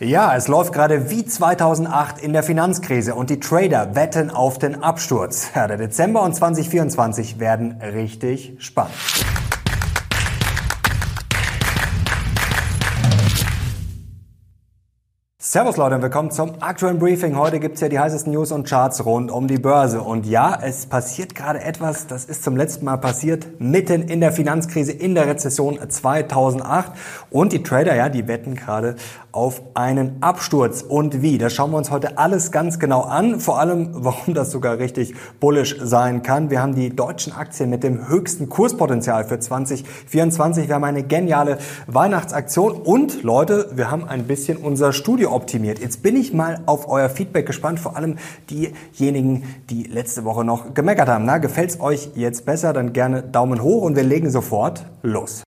Ja, es läuft gerade wie 2008 in der Finanzkrise und die Trader wetten auf den Absturz. Ja, der Dezember und 2024 werden richtig spannend. Servus Leute und willkommen zum aktuellen Briefing. Heute gibt's ja die heißesten News und Charts rund um die Börse. Und ja, es passiert gerade etwas, das ist zum letzten Mal passiert, mitten in der Finanzkrise, in der Rezession 2008. Und die Trader, ja, die wetten gerade auf einen Absturz. Und wie? Das schauen wir uns heute alles ganz genau an. Vor allem, warum das sogar richtig bullish sein kann. Wir haben die deutschen Aktien mit dem höchsten Kurspotenzial für 2024. Wir haben eine geniale Weihnachtsaktion. Und Leute, wir haben ein bisschen unser Studio optimiert. Jetzt bin ich mal auf euer Feedback gespannt, vor allem diejenigen, die letzte Woche noch gemeckert haben. Na, gefällt's euch jetzt besser? Dann gerne Daumen hoch und wir legen sofort los.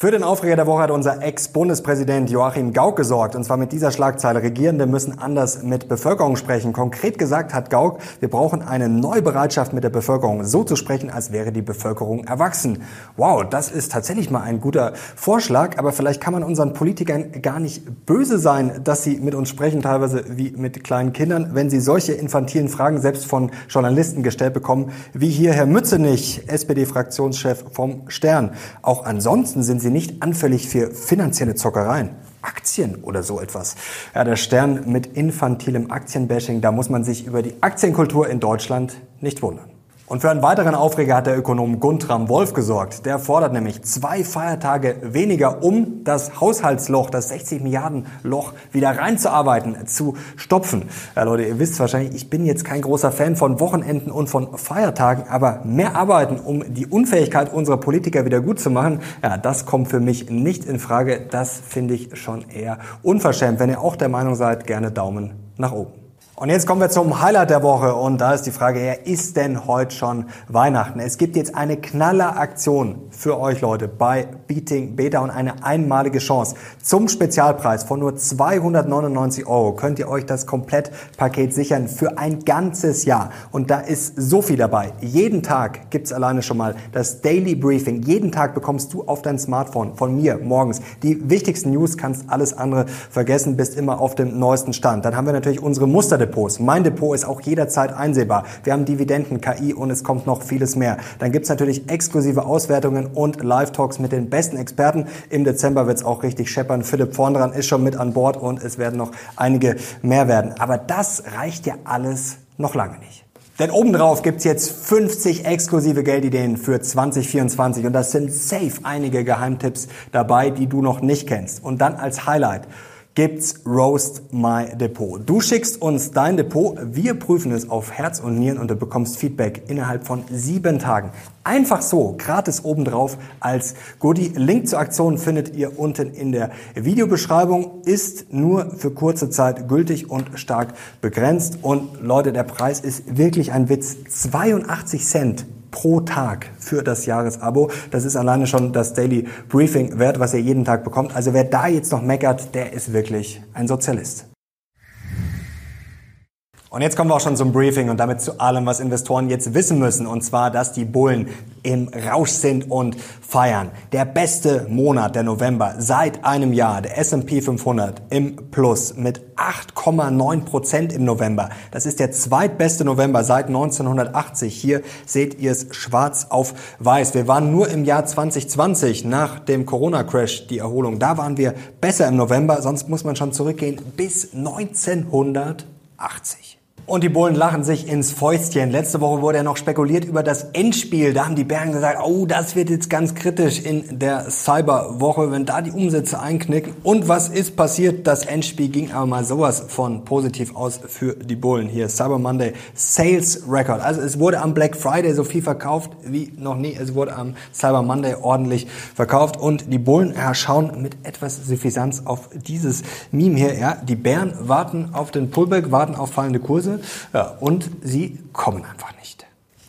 Für den Aufreger der Woche hat unser Ex-Bundespräsident Joachim Gauck gesorgt. Und zwar mit dieser Schlagzeile. Regierende müssen anders mit Bevölkerung sprechen. Konkret gesagt hat Gauck, wir brauchen eine Neubereitschaft mit der Bevölkerung. So zu sprechen, als wäre die Bevölkerung erwachsen. Wow, das ist tatsächlich mal ein guter Vorschlag. Aber vielleicht kann man unseren Politikern gar nicht böse sein, dass sie mit uns sprechen, teilweise wie mit kleinen Kindern, wenn sie solche infantilen Fragen selbst von Journalisten gestellt bekommen, wie hier Herr Mützenich, SPD-Fraktionschef vom Stern. Auch ansonsten sind sie sie nicht anfällig für finanzielle Zockereien. Aktien oder so etwas. Ja, der Stern mit infantilem Aktienbashing, da muss man sich über die Aktienkultur in Deutschland nicht wundern. Und für einen weiteren Aufreger hat der Ökonom Guntram Wolf gesorgt. Der fordert nämlich zwei Feiertage weniger, um das Haushaltsloch, das 60 Milliarden Loch wieder reinzuarbeiten, zu stopfen. Ja, Leute, ihr wisst wahrscheinlich, ich bin jetzt kein großer Fan von Wochenenden und von Feiertagen, aber mehr arbeiten, um die Unfähigkeit unserer Politiker wieder gut zu machen, ja, das kommt für mich nicht in Frage. Das finde ich schon eher unverschämt. Wenn ihr auch der Meinung seid, gerne Daumen nach oben. Und jetzt kommen wir zum Highlight der Woche und da ist die Frage, ja, ist denn heute schon Weihnachten? Es gibt jetzt eine Knalleraktion für euch Leute bei Beating Beta und eine einmalige Chance. Zum Spezialpreis von nur 299 Euro könnt ihr euch das Komplettpaket sichern für ein ganzes Jahr. Und da ist so viel dabei. Jeden Tag gibt's alleine schon mal das Daily Briefing. Jeden Tag bekommst du auf dein Smartphone von mir morgens die wichtigsten News, kannst alles andere vergessen, bist immer auf dem neuesten Stand. Dann haben wir natürlich unsere Muster Depots. Mein Depot ist auch jederzeit einsehbar. Wir haben Dividenden, KI und es kommt noch vieles mehr. Dann gibt's natürlich exklusive Auswertungen und Live-Talks mit den besten Experten. Im Dezember wird's auch richtig scheppern. Philipp Vorndran ist schon mit an Bord und es werden noch einige mehr werden. Aber das reicht ja alles noch lange nicht. Denn obendrauf gibt's jetzt 50 exklusive Geldideen für 2024 und das sind safe einige Geheimtipps dabei, die du noch nicht kennst. Und dann als Highlight gibt's Roast My Depot. Du schickst uns dein Depot, wir prüfen es auf Herz und Nieren und du bekommst Feedback innerhalb von sieben Tagen. Einfach so, gratis obendrauf als Goodie. Link zur Aktion findet ihr unten in der Videobeschreibung, ist nur für kurze Zeit gültig und stark begrenzt. Und Leute, der Preis ist wirklich ein Witz. 82 Cent pro Tag für das Jahresabo. Das ist alleine schon das Daily Briefing wert, was ihr jeden Tag bekommt. Also wer da jetzt noch meckert, der ist wirklich ein Sozialist. Und jetzt kommen wir auch schon zum Briefing und damit zu allem, was Investoren jetzt wissen müssen. Und zwar, dass die Bullen im Rausch sind und feiern. Der beste Monat, der November, seit einem Jahr. Der S&P 500 im Plus mit 8,9 Prozent im November. Das ist der zweitbeste November seit 1980. Hier seht ihr es schwarz auf weiß. Wir waren nur im Jahr 2020 nach dem Corona-Crash die Erholung. Da waren wir besser im November. Sonst muss man schon zurückgehen bis 1980. Und die Bullen lachen sich ins Fäustchen. Letzte Woche wurde ja noch spekuliert über das Endspiel. Da haben die Bären gesagt, oh, das wird jetzt ganz kritisch in der Cyberwoche, wenn da die Umsätze einknicken. Und was ist passiert? Das Endspiel ging aber mal sowas von positiv aus für die Bullen. Hier Cyber Monday Sales Record. Also es wurde am Black Friday so viel verkauft wie noch nie. Es wurde am Cyber Monday ordentlich verkauft. Und die Bullen schauen mit etwas Suffisanz auf dieses Meme hier. Ja, die Bären warten auf den Pullback, warten auf fallende Kurse. Ja, und sie kommen einfach nicht.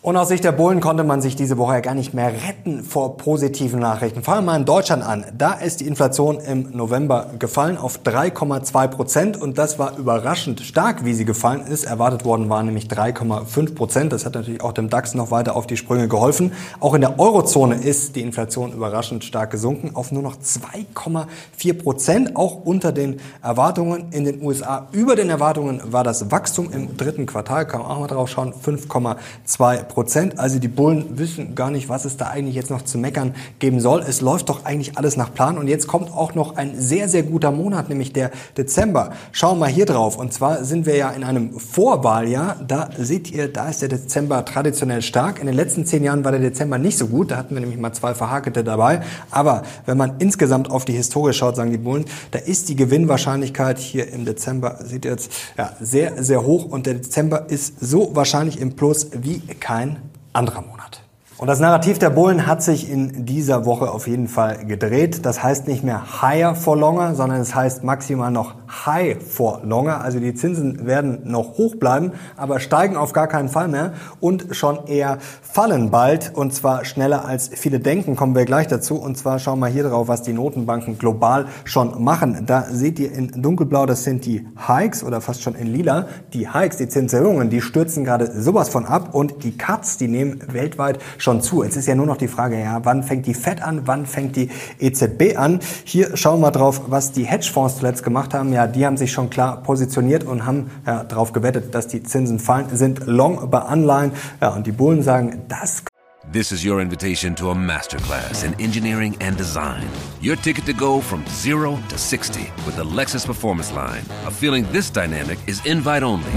Und aus Sicht der Bullen konnte man sich diese Woche ja gar nicht mehr retten vor positiven Nachrichten. Fangen wir mal in Deutschland an. Da ist die Inflation im November gefallen auf 3,2 Prozent und das war überraschend stark, wie sie gefallen ist. Erwartet worden waren nämlich 3,5 Prozent. Das hat natürlich auch dem DAX noch weiter auf die Sprünge geholfen. Auch in der Eurozone ist die Inflation überraschend stark gesunken auf nur noch 2,4 Prozent, auch unter den Erwartungen in den USA. Über den Erwartungen war das Wachstum im dritten Quartal, kann man auch mal drauf schauen, 5,2 Prozent. Also die Bullen wissen gar nicht, was es da eigentlich jetzt noch zu meckern geben soll. Es läuft doch eigentlich alles nach Plan. Und jetzt kommt auch noch ein sehr, sehr guter Monat, nämlich der Dezember. Schauen wir mal hier drauf. Und zwar sind wir ja in einem Vorwahljahr. Da seht ihr, da ist der Dezember traditionell stark. In den letzten zehn Jahren war der Dezember nicht so gut. Da hatten wir nämlich mal zwei Verhakelte dabei. Aber wenn man insgesamt auf die Historie schaut, sagen die Bullen, da ist die Gewinnwahrscheinlichkeit hier im Dezember, seht ihr jetzt, ja, sehr, sehr hoch. Und der Dezember ist so wahrscheinlich im Plus wie kein ein anderer Monat. Und das Narrativ der Bullen hat sich in dieser Woche auf jeden Fall gedreht. Das heißt nicht mehr higher for longer, sondern es heißt maximal noch high for longer. Also die Zinsen werden noch hoch bleiben, aber steigen auf gar keinen Fall mehr und schon eher fallen bald und zwar schneller als viele denken. Kommen wir gleich dazu. Und zwar schauen wir hier drauf, was die Notenbanken global schon machen. Da seht ihr in dunkelblau, das sind die Hikes oder fast schon in lila. Die Hikes, die Zinserhöhungen, die stürzen gerade sowas von ab und die Cuts, die nehmen weltweit schon zu. Jetzt ist ja nur noch die Frage, ja, wann fängt die Fed an, wann fängt die EZB an? Hier schauen wir drauf, was die Hedgefonds zuletzt gemacht haben. Ja, ja, die haben sich schon klar positioniert und haben ja, darauf gewettet, dass die Zinsen fallen, sind long bei Anleihen. Ja, und die Bullen sagen, das This is your invitation to a masterclass in engineering and design. Your ticket to go from zero to 60 with the Lexus Performance Line. A feeling this dynamic is invite only.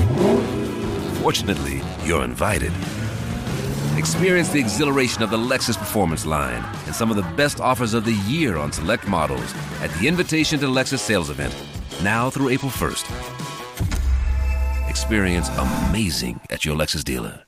Fortunately, you're invited. Experience the exhilaration of the Lexus Performance line and some of the best offers of the year on select models at the Invitation to Lexus sales event now through April 1st. Experience amazing at your Lexus dealer.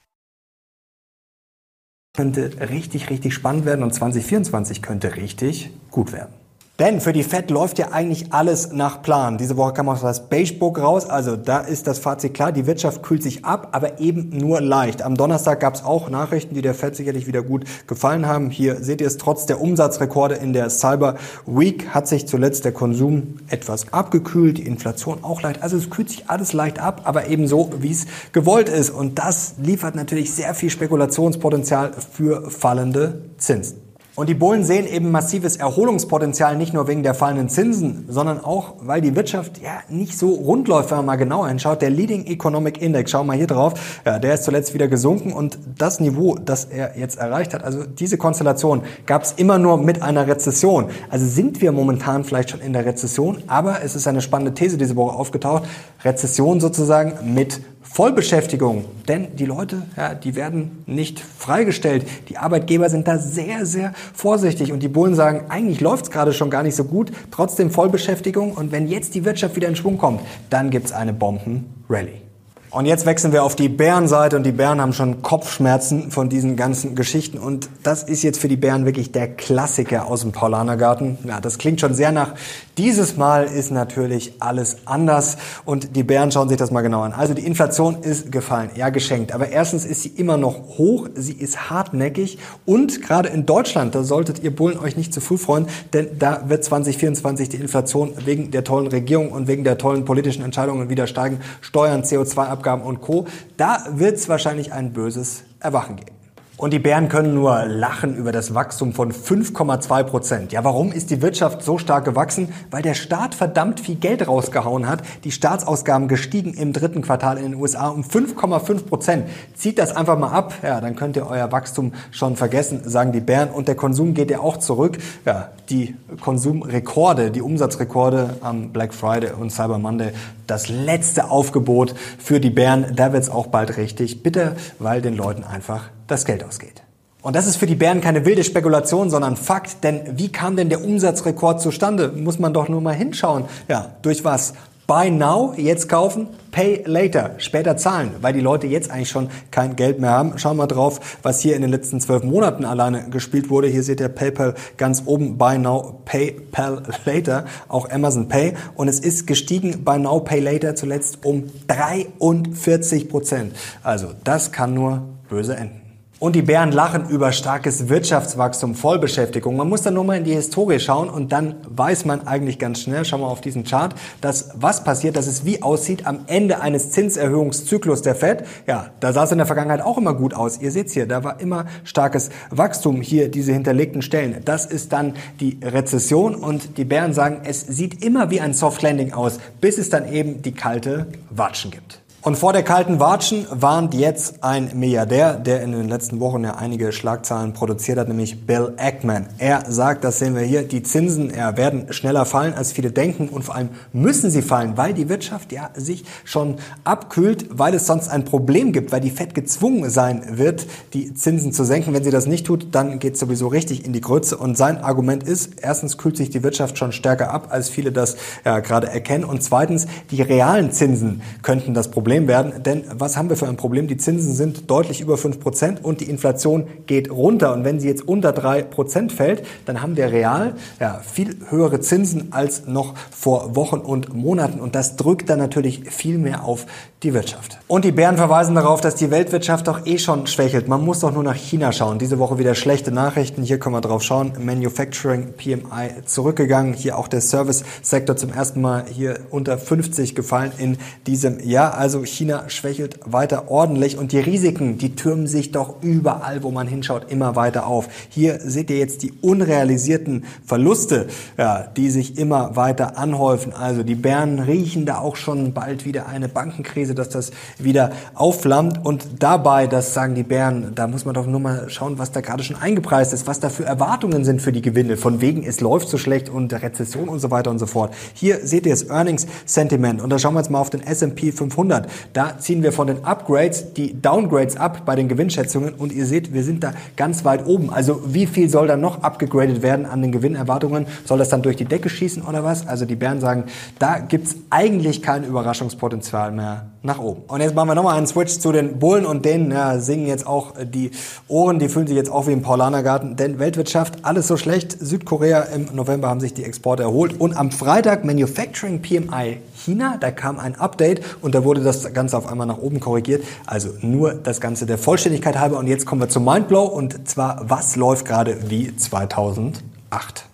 Könnte richtig, richtig spannend werden und 2024 könnte richtig gut werden. Denn für die Fed läuft ja eigentlich alles nach Plan. Diese Woche kam auch das Beigebook raus. Also da ist das Fazit klar. Die Wirtschaft kühlt sich ab, aber eben nur leicht. Am Donnerstag gab es auch Nachrichten, die der Fed sicherlich wieder gut gefallen haben. Hier seht ihr es, trotz der Umsatzrekorde in der Cyber Week hat sich zuletzt der Konsum etwas abgekühlt, die Inflation auch leicht. Also es kühlt sich alles leicht ab, aber eben so, wie es gewollt ist. Und das liefert natürlich sehr viel Spekulationspotenzial für fallende Zinsen. Und die Bullen sehen eben massives Erholungspotenzial nicht nur wegen der fallenden Zinsen, sondern auch, weil die Wirtschaft ja nicht so rund läuft, wenn man mal genauer hinschaut. Der Leading Economic Index, schauen wir mal hier drauf, ja, der ist zuletzt wieder gesunken und das Niveau, das er jetzt erreicht hat, also diese Konstellation gab es immer nur mit einer Rezession. Also sind wir momentan vielleicht schon in der Rezession, aber es ist eine spannende These diese Woche aufgetaucht. Rezession sozusagen mit Vollbeschäftigung, denn die Leute, ja, die werden nicht freigestellt. Die Arbeitgeber sind da sehr, sehr vorsichtig und die Bullen sagen, eigentlich läuft es gerade schon gar nicht so gut, trotzdem Vollbeschäftigung und wenn jetzt die Wirtschaft wieder in Schwung kommt, dann gibt es eine Bomben-Rallye. Und jetzt wechseln wir auf die Bärenseite und die Bären haben schon Kopfschmerzen von diesen ganzen Geschichten. Und das ist jetzt für die Bären wirklich der Klassiker aus dem Paulanergarten. Ja, das klingt schon sehr nach dieses Mal ist natürlich alles anders. Und die Bären schauen sich das mal genau an. Also die Inflation ist gefallen, ja geschenkt, aber erstens ist sie immer noch hoch, sie ist hartnäckig. Und gerade in Deutschland, da solltet ihr Bullen euch nicht zu früh freuen, denn da wird 2024 die Inflation wegen der tollen Regierung und wegen der tollen politischen Entscheidungen wieder steigen, Steuern, CO2-Abgaben Abgaben und Co. Da wird es wahrscheinlich ein böses Erwachen geben. Und die Bären können nur lachen über das Wachstum von 5,2 Prozent. Ja, warum ist die Wirtschaft so stark gewachsen? Weil der Staat verdammt viel Geld rausgehauen hat. Die Staatsausgaben gestiegen im dritten Quartal in den USA um 5,5 Prozent. Zieht das einfach mal ab, ja, dann könnt ihr euer Wachstum schon vergessen, sagen die Bären. Und der Konsum geht ja auch zurück. Ja, die Konsumrekorde, die Umsatzrekorde am Black Friday und Cyber Monday, das letzte Aufgebot für die Bären. Da wird's auch bald richtig bitter, weil den Leuten einfach das Geld ausgeht. Und das ist für die Bären keine wilde Spekulation, sondern Fakt. Denn wie kam denn der Umsatzrekord zustande? Muss man doch nur mal hinschauen. Ja, durch was? Buy now, jetzt kaufen, pay later, später zahlen, weil die Leute jetzt eigentlich schon kein Geld mehr haben. Schauen wir drauf, was hier in den letzten zwölf Monaten alleine gespielt wurde. Hier seht ihr PayPal ganz oben, Buy now, PayPal later, auch Amazon Pay. Und es ist gestiegen, Buy now, pay later zuletzt um 43 Prozent. Also das kann nur böse enden. Und die Bären lachen über starkes Wirtschaftswachstum, Vollbeschäftigung. Man muss da nur mal in die Historie schauen und dann weiß man eigentlich ganz schnell, schauen wir auf diesen Chart, dass was passiert, dass es wie aussieht am Ende eines Zinserhöhungszyklus der Fed. Ja, da sah es in der Vergangenheit auch immer gut aus. Ihr seht's hier, da war immer starkes Wachstum hier, diese hinterlegten Stellen. Das ist dann die Rezession und die Bären sagen, es sieht immer wie ein Soft Landing aus, bis es dann eben die kalte Watschen gibt. Und vor der kalten Watschen warnt jetzt ein Milliardär, der in den letzten Wochen ja einige Schlagzeilen produziert hat, nämlich Bill Ackman. Er sagt, das sehen wir hier, die Zinsen ja, werden schneller fallen, als viele denken und vor allem müssen sie fallen, weil die Wirtschaft ja sich schon abkühlt, weil es sonst ein Problem gibt, weil die Fed gezwungen sein wird, die Zinsen zu senken. Wenn sie das nicht tut, dann geht es sowieso richtig in die Grütze. Und sein Argument ist, erstens kühlt sich die Wirtschaft schon stärker ab, als viele das ja, gerade erkennen. Und zweitens, die realen Zinsen könnten das Problem Problem werden. Denn was haben wir für ein Problem? Die Zinsen sind deutlich über 5% und die Inflation geht runter. Und wenn sie jetzt unter 3% fällt, dann haben wir real ja, viel höhere Zinsen als noch vor Wochen und Monaten. Und das drückt dann natürlich viel mehr auf die Wirtschaft. Und die Bären verweisen darauf, dass die Weltwirtschaft doch eh schon schwächelt. Man muss doch nur nach China schauen. Diese Woche wieder schlechte Nachrichten. Hier können wir drauf schauen. Manufacturing PMI zurückgegangen. Hier auch der Service-Sektor zum ersten Mal hier unter 50 gefallen in diesem Jahr. Also China schwächelt weiter ordentlich und die Risiken, die türmen sich doch überall, wo man hinschaut, immer weiter auf. Hier seht ihr jetzt die unrealisierten Verluste, ja, die sich immer weiter anhäufen. Also die Bären riechen da auch schon bald wieder eine Bankenkrise, dass das wieder aufflammt und dabei, das sagen die Bären, da muss man doch nur mal schauen, was da gerade schon eingepreist ist, was da für Erwartungen sind für die Gewinne, von wegen es läuft so schlecht und Rezession und so weiter und so fort. Hier seht ihr das Earnings Sentiment und da schauen wir jetzt mal auf den S&P 500. Da ziehen wir von den Upgrades die Downgrades ab bei den Gewinnschätzungen und ihr seht, wir sind da ganz weit oben. Also wie viel soll da noch abgegradet werden an den Gewinnerwartungen? Soll das dann durch die Decke schießen oder was? Also die Bären sagen, da gibt's eigentlich kein Überraschungspotenzial mehr nach oben. Und jetzt machen wir nochmal einen Switch zu den Bullen und denen ja, singen jetzt auch die Ohren, die fühlen sich jetzt auch wie im Paulanergarten, denn Weltwirtschaft, alles so schlecht. Südkorea im November haben sich die Exporte erholt und am Freitag Manufacturing PMI China, da kam ein Update und da wurde das Ganze auf einmal nach oben korrigiert. Also nur das Ganze der Vollständigkeit halber und jetzt kommen wir zum Mindblow und zwar, was läuft gerade wie 2008?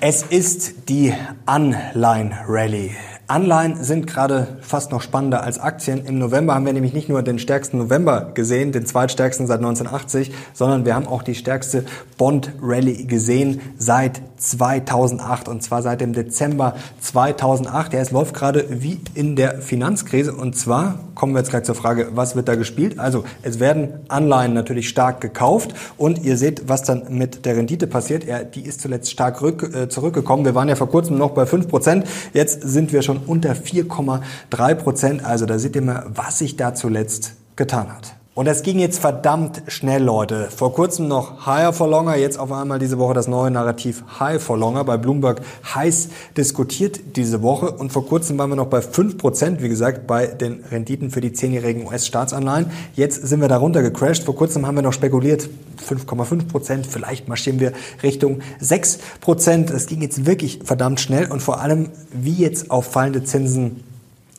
Es ist die Anleihen-Rally. Anleihen sind gerade fast noch spannender als Aktien. Im November haben wir nämlich nicht nur den stärksten November gesehen, den zweitstärksten seit 1980, sondern wir haben auch die stärkste Bond-Rally gesehen seit 2008 und zwar seit dem Dezember 2008. Ja, es läuft gerade wie in der Finanzkrise und zwar kommen wir jetzt gleich zur Frage, was wird da gespielt? Also es werden Anleihen natürlich stark gekauft und ihr seht, was dann mit der Rendite passiert. Ja, die ist zuletzt stark rück, äh, zurückgekommen. Wir waren ja vor kurzem noch bei 5%, jetzt sind wir schon unter 4,3 Prozent. Also da seht ihr mal, was sich da zuletzt getan hat. Und das ging jetzt verdammt schnell, Leute. Vor kurzem noch Higher for Longer, jetzt auf einmal diese Woche das neue Narrativ High for Longer. Bei Bloomberg heiß diskutiert diese Woche. Und vor kurzem waren wir noch bei 5%, wie gesagt, bei den Renditen für die zehnjährigen US-Staatsanleihen. Jetzt sind wir darunter gecrashed. Vor kurzem haben wir noch spekuliert, 5,5%, vielleicht marschieren wir Richtung 6%. Es ging jetzt wirklich verdammt schnell und vor allem, wie jetzt auf fallende Zinsen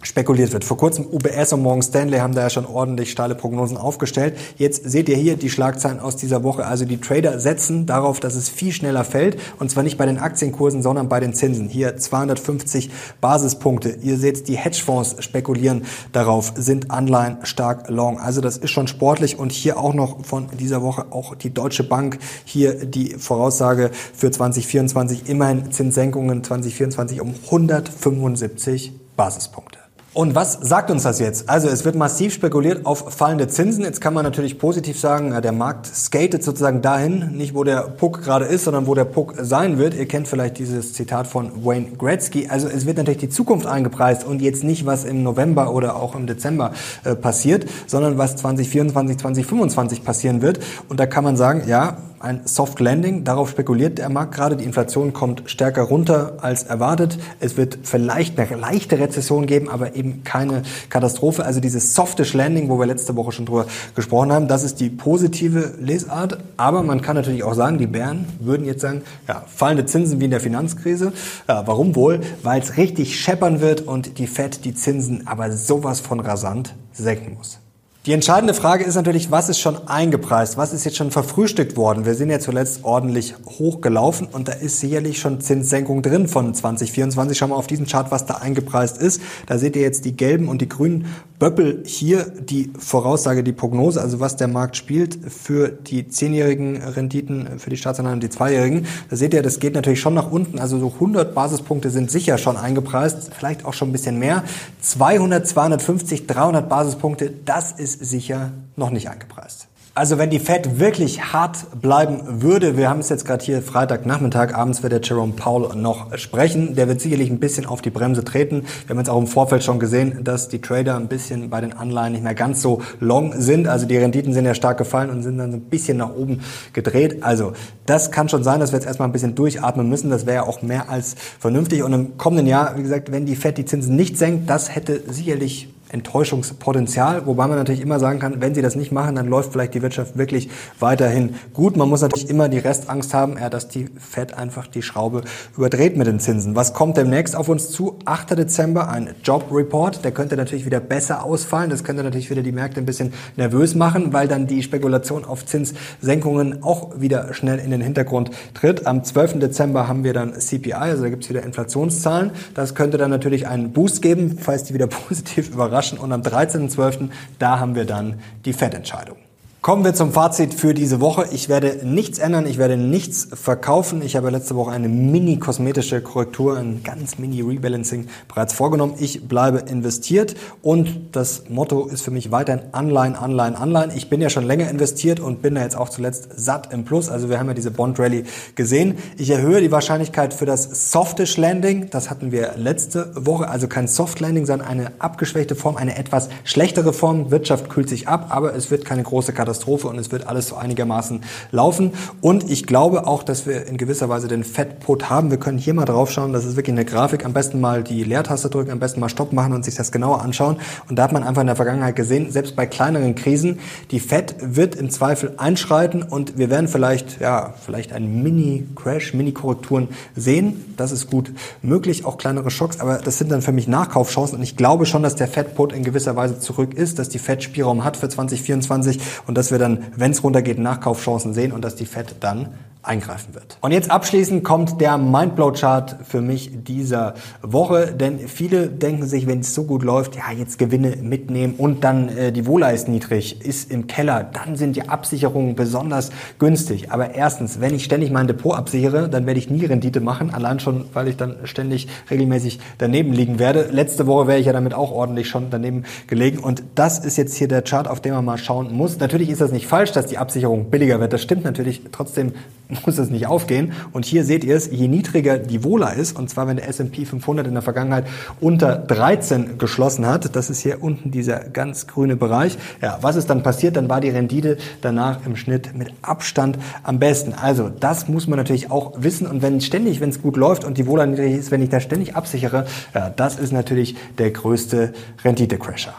spekuliert wird. Vor kurzem UBS und Morgan Stanley haben da ja schon ordentlich steile Prognosen aufgestellt. Jetzt seht ihr hier die Schlagzeilen aus dieser Woche. Also die Trader setzen darauf, dass es viel schneller fällt und zwar nicht bei den Aktienkursen, sondern bei den Zinsen. Hier 250 Basispunkte. Ihr seht, die Hedgefonds spekulieren darauf, sind Anleihen stark long. Also das ist schon sportlich und hier auch noch von dieser Woche auch die Deutsche Bank hier die Voraussage für 2024 immerhin Zinssenkungen 2024 um 175 Basispunkte. Und was sagt uns das jetzt? Also es wird massiv spekuliert auf fallende Zinsen. Jetzt kann man natürlich positiv sagen, der Markt skatet sozusagen dahin, nicht wo der Puck gerade ist, sondern wo der Puck sein wird. Ihr kennt vielleicht dieses Zitat von Wayne Gretzky. Also es wird natürlich die Zukunft eingepreist und jetzt nicht, was im November oder auch im Dezember äh, passiert, sondern was 2024, 2025 passieren wird. Und da kann man sagen, ja, ein Soft Landing. Darauf spekuliert der Markt gerade. Die Inflation kommt stärker runter als erwartet. Es wird vielleicht eine leichte Rezession geben, aber eben keine Katastrophe. Also dieses softish Landing, wo wir letzte Woche schon drüber gesprochen haben, das ist die positive Lesart. Aber man kann natürlich auch sagen, die Bären würden jetzt sagen, ja, fallende Zinsen wie in der Finanzkrise. Ja, warum wohl? Weil es richtig scheppern wird und die Fed die Zinsen aber sowas von rasant senken muss. Die entscheidende Frage ist natürlich, was ist schon eingepreist? Was ist jetzt schon verfrühstückt worden? Wir sind ja zuletzt ordentlich hochgelaufen und da ist sicherlich schon Zinssenkung drin von 2024. Schauen wir auf diesen Chart, was da eingepreist ist. Da seht ihr jetzt die gelben und die grünen Böppel hier, die Voraussage, die Prognose, also was der Markt spielt für die zehnjährigen Renditen, für die Staatsanleihen und die zweijährigen. Da seht ihr, das geht natürlich schon nach unten. Also so 100 Basispunkte sind sicher schon eingepreist, vielleicht auch schon ein bisschen mehr. 200, 250, 300 Basispunkte, das ist ist sicher noch nicht eingepreist. Also wenn die Fed wirklich hart bleiben würde, wir haben es jetzt gerade hier Freitagnachmittag, abends wird der Jerome Powell noch sprechen, der wird sicherlich ein bisschen auf die Bremse treten. Wir haben jetzt auch im Vorfeld schon gesehen, dass die Trader ein bisschen bei den Anleihen nicht mehr ganz so long sind. Also die Renditen sind ja stark gefallen und sind dann so ein bisschen nach oben gedreht. Also das kann schon sein, dass wir jetzt erstmal ein bisschen durchatmen müssen. Das wäre ja auch mehr als vernünftig. Und im kommenden Jahr, wie gesagt, wenn die Fed die Zinsen nicht senkt, das hätte sicherlich Enttäuschungspotenzial, wobei man natürlich immer sagen kann, wenn sie das nicht machen, dann läuft vielleicht die Wirtschaft wirklich weiterhin gut. Man muss natürlich immer die Restangst haben, ja, dass die Fed einfach die Schraube überdreht mit den Zinsen. Was kommt demnächst auf uns zu? 8. Dezember, ein Job Report. Der könnte natürlich wieder besser ausfallen. Das könnte natürlich wieder die Märkte ein bisschen nervös machen, weil dann die Spekulation auf Zinssenkungen auch wieder schnell in den Hintergrund tritt. Am 12. Dezember haben wir dann CPI, also da gibt es wieder Inflationszahlen. Das könnte dann natürlich einen Boost geben, falls die wieder positiv überraschen überraschen. Und am 13.12., da haben wir dann die Fettentscheidung. Kommen wir zum Fazit für diese Woche. Ich werde nichts ändern, ich werde nichts verkaufen. Ich habe letzte Woche eine mini-kosmetische Korrektur, ein ganz mini-Rebalancing bereits vorgenommen. Ich bleibe investiert und das Motto ist für mich weiterhin Anleihen, Anleihen, Anleihen. Ich bin ja schon länger investiert und bin da jetzt auch zuletzt satt im Plus. Also wir haben ja diese Bond Rally gesehen. Ich erhöhe die Wahrscheinlichkeit für das Softish Landing. Das hatten wir letzte Woche. Also kein Soft Landing, sondern eine abgeschwächte Form, eine etwas schlechtere Form. Wirtschaft kühlt sich ab, aber es wird keine große Katastrophe Katastrophe und es wird alles so einigermaßen laufen. Und ich glaube auch, dass wir in gewisser Weise den Fettput haben. Wir können hier mal drauf schauen. Das ist wirklich eine Grafik. Am besten mal die Leertaste drücken, am besten mal Stopp machen und sich das genauer anschauen. Und da hat man einfach in der Vergangenheit gesehen, selbst bei kleineren Krisen, die Fett wird im Zweifel einschreiten und wir werden vielleicht, ja, vielleicht einen Mini-Crash, Mini-Korrekturen sehen. Das ist gut möglich, auch kleinere Schocks, aber das sind dann für mich Nachkaufchancen und ich glaube schon, dass der Fettput in gewisser Weise zurück ist, dass die Fett Spielraum hat für 2024 und dass wir dann, wenn es runtergeht, Nachkaufchancen sehen und dass die Fed dann eingreifen wird. Und jetzt abschließend kommt der Mindblow-Chart für mich dieser Woche, denn viele denken sich, wenn es so gut läuft, ja, jetzt Gewinne mitnehmen und dann äh, die Wohler ist niedrig, ist im Keller, dann sind die Absicherungen besonders günstig. Aber erstens, wenn ich ständig mein Depot absichere, dann werde ich nie Rendite machen, allein schon, weil ich dann ständig regelmäßig daneben liegen werde. Letzte Woche wäre ich ja damit auch ordentlich schon daneben gelegen und das ist jetzt hier der Chart, auf den man mal schauen muss. Natürlich ist das nicht falsch, dass die Absicherung billiger wird. Das stimmt natürlich. Trotzdem muss es nicht aufgehen. Und hier seht ihr es, je niedriger die Vola ist, und zwar wenn der S&P 500 in der Vergangenheit unter 13 geschlossen hat, das ist hier unten dieser ganz grüne Bereich. Ja, was ist dann passiert? Dann war die Rendite danach im Schnitt mit Abstand am besten. Also das muss man natürlich auch wissen. Und wenn ständig, wenn es gut läuft und die Vola niedrig ist, wenn ich da ständig absichere, ja, das ist natürlich der größte Renditecrasher.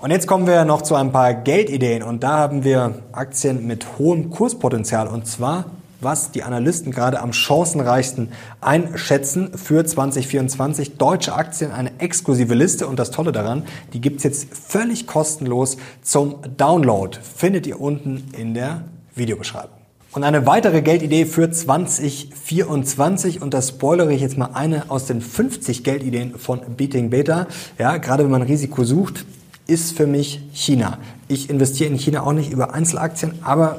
Und jetzt kommen wir noch zu ein paar Geldideen und da haben wir Aktien mit hohem Kurspotenzial und zwar was die Analysten gerade am chancenreichsten einschätzen für 2024. Deutsche Aktien, eine exklusive Liste und das Tolle daran, die gibt's jetzt völlig kostenlos zum Download. Findet ihr unten in der Videobeschreibung. Und eine weitere Geldidee für 2024 und das spoilere ich jetzt mal eine aus den 50 Geldideen von Beating Beta. Ja, gerade wenn man Risiko sucht, ist für mich China. Ich investiere in China auch nicht über Einzelaktien, aber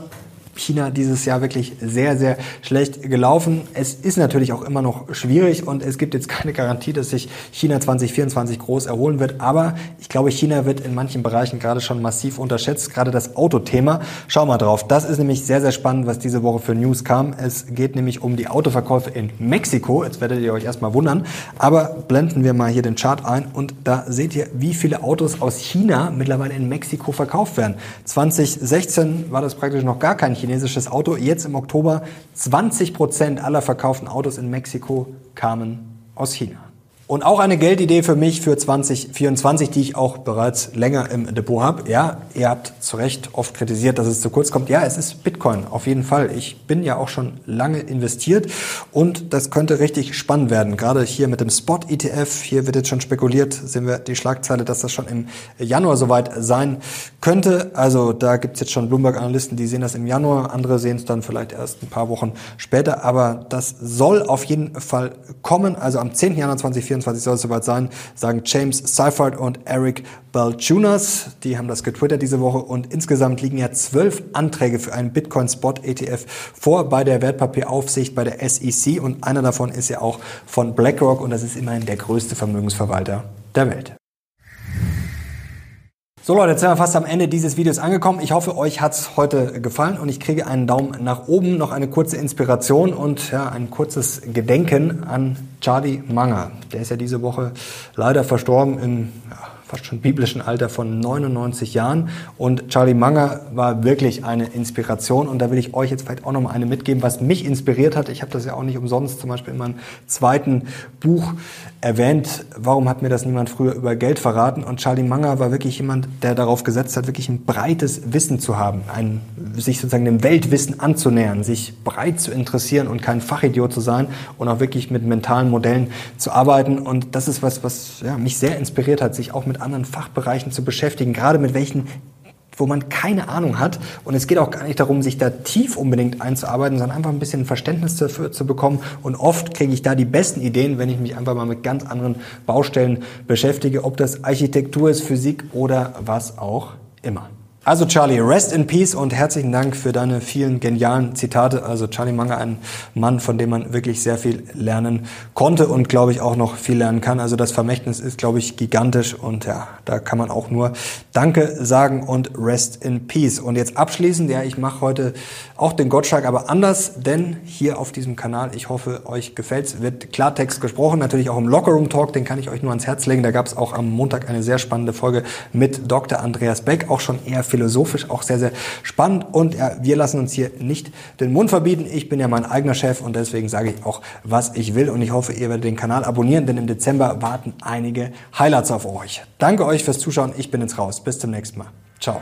China dieses Jahr wirklich sehr, sehr schlecht gelaufen. Es ist natürlich auch immer noch schwierig und es gibt jetzt keine Garantie, dass sich China 2024 groß erholen wird. Aber ich glaube, China wird in manchen Bereichen gerade schon massiv unterschätzt. Gerade das Autothema. Schau mal drauf. Das ist nämlich sehr, sehr spannend, was diese Woche für News kam. Es geht nämlich um die Autoverkäufe in Mexiko. Jetzt werdet ihr euch erstmal wundern. Aber blenden wir mal hier den Chart ein und da seht ihr, wie viele Autos aus China mittlerweile in Mexiko verkauft werden. 2016 war das praktisch noch gar kein chinesisches Auto. Jetzt im Oktober 20 Prozent aller verkauften Autos in Mexiko kamen aus China. Und auch eine Geldidee für mich für 2024, die ich auch bereits länger im Depot habe. Ja, ihr habt zu Recht oft kritisiert, dass es zu kurz kommt. Ja, es ist Bitcoin, auf jeden Fall. Ich bin ja auch schon lange investiert und das könnte richtig spannend werden. Gerade hier mit dem Spot-ETF, hier wird jetzt schon spekuliert, sehen wir die Schlagzeile, dass das schon im Januar soweit sein könnte. Also da gibt es jetzt schon Bloomberg-Analysten, die sehen das im Januar, andere sehen es dann vielleicht erst ein paar Wochen später. Aber das soll auf jeden Fall kommen. Also am 10. Januar 2024 soll es soweit sein, sagen James Seifert und Eric Balchunas. Die haben das getwittert diese Woche und insgesamt liegen ja zwölf Anträge für einen Bitcoin Spot ETF vor bei der Wertpapieraufsicht bei der SEC und einer davon ist ja auch von BlackRock und das ist immerhin der größte Vermögensverwalter der Welt. So Leute, jetzt sind wir fast am Ende dieses Videos angekommen. Ich hoffe, euch hat's heute gefallen und ich kriege einen Daumen nach oben, noch eine kurze Inspiration und ja, ein kurzes Gedenken an Charlie Munger. Der ist ja diese Woche leider verstorben im ja, fast schon biblischen Alter von 99 Jahren. Und Charlie Munger war wirklich eine Inspiration. Und da will ich euch jetzt vielleicht auch noch mal eine mitgeben, was mich inspiriert hat. Ich habe das ja auch nicht umsonst zum Beispiel in meinem zweiten Buch erwähnt, warum hat mir das niemand früher über Geld verraten? Und Charlie Munger war wirklich jemand, der darauf gesetzt hat, wirklich ein breites Wissen zu haben, ein, sich sozusagen dem Weltwissen anzunähern, sich breit zu interessieren und kein Fachidiot zu sein und auch wirklich mit mentalen Modellen zu arbeiten. Und das ist was, was ja, mich sehr inspiriert hat, sich auch mit anderen Fachbereichen zu beschäftigen, gerade mit welchen wo man keine Ahnung hat. Und es geht auch gar nicht darum, sich da tief unbedingt einzuarbeiten, sondern einfach ein bisschen Verständnis dafür zu bekommen. Und oft kriege ich da die besten Ideen, wenn ich mich einfach mal mit ganz anderen Baustellen beschäftige, ob das Architektur ist, Physik oder was auch immer. Also Charlie, rest in peace und herzlichen Dank für deine vielen genialen Zitate. Also Charlie Munger, ein Mann, von dem man wirklich sehr viel lernen konnte und glaube ich auch noch viel lernen kann. Also das Vermächtnis ist, glaube ich, gigantisch und ja, da kann man auch nur Danke sagen und rest in peace. Und jetzt abschließend, ja, ich mache heute auch den Gottschalk, aber anders, denn hier auf diesem Kanal, ich hoffe, euch gefällt's, wird Klartext gesprochen, natürlich auch im Lockerroom Talk, den kann ich euch nur ans Herz legen. Da gab es auch am Montag eine sehr spannende Folge mit Dr. Andreas Beck, auch schon eher philosophisch auch sehr, sehr spannend. Und ja, wir lassen uns hier nicht den Mund verbieten. Ich bin ja mein eigener Chef und deswegen sage ich auch, was ich will. Und ich hoffe, ihr werdet den Kanal abonnieren, denn im Dezember warten einige Highlights auf euch. Danke euch fürs Zuschauen. Ich bin jetzt raus. Bis zum nächsten Mal. Ciao.